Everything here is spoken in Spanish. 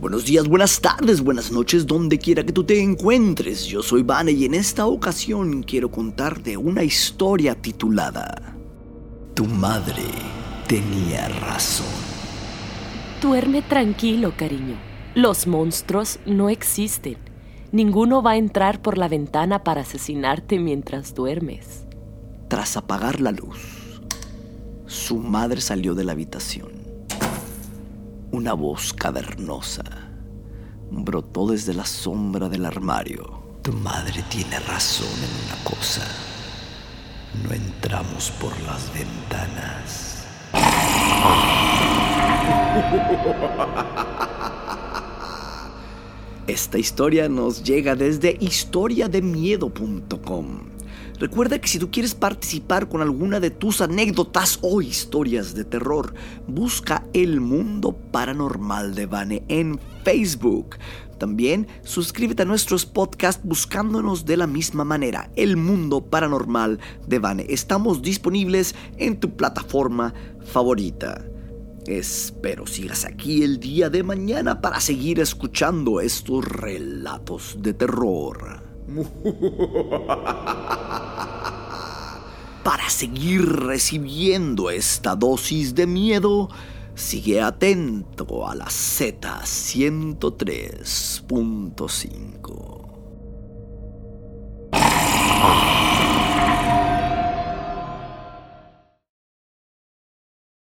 Buenos días, buenas tardes, buenas noches, donde quiera que tú te encuentres. Yo soy Vane y en esta ocasión quiero contarte una historia titulada Tu madre tenía razón. Duerme tranquilo, cariño. Los monstruos no existen. Ninguno va a entrar por la ventana para asesinarte mientras duermes. Tras apagar la luz, su madre salió de la habitación una voz cavernosa brotó desde la sombra del armario. Tu madre tiene razón en una cosa. No entramos por las ventanas. Esta historia nos llega desde historiademiedo.com Recuerda que si tú quieres participar con alguna de tus anécdotas o historias de terror, busca El Mundo Paranormal de Vane en Facebook. También suscríbete a nuestros podcasts buscándonos de la misma manera, El Mundo Paranormal de Vane. Estamos disponibles en tu plataforma favorita. Espero sigas aquí el día de mañana para seguir escuchando estos relatos de terror. Para seguir recibiendo esta dosis de miedo, sigue atento a la Z103.5.